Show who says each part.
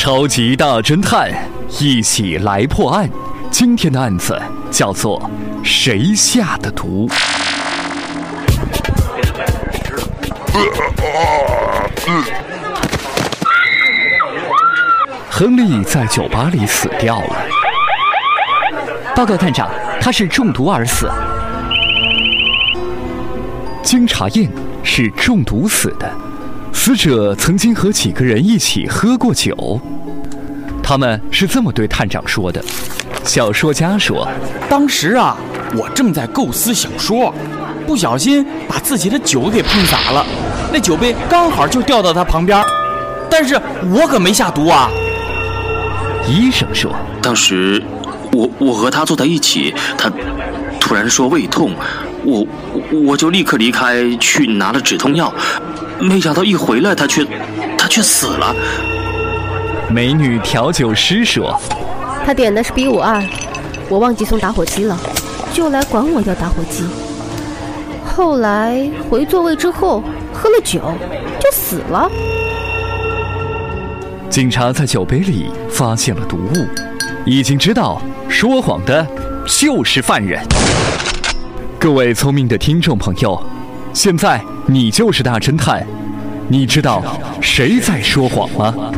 Speaker 1: 超级大侦探，一起来破案。今天的案子叫做“谁下的毒”。亨利在酒吧里死掉了。
Speaker 2: 报告探长，他是中毒而死。
Speaker 1: 经查验是中毒死的，死者曾经和几个人一起喝过酒。他们是这么对探长说的：小说家说，
Speaker 3: 当时啊，我正在构思小说，不小心把自己的酒给碰洒了，那酒杯刚好就掉到他旁边，但是我可没下毒啊。
Speaker 1: 医生说：“
Speaker 4: 当时，我我和他坐在一起，他突然说胃痛，我我就立刻离开去拿了止痛药，没想到一回来他却他却死了。”
Speaker 1: 美女调酒师说：“
Speaker 5: 他点的是 B 五二，我忘记送打火机了，就来管我要打火机。后来回座位之后喝了酒，就死了。”
Speaker 1: 警察在酒杯里发现了毒物，已经知道说谎的就是犯人。各位聪明的听众朋友，现在你就是大侦探，你知道谁在说谎吗？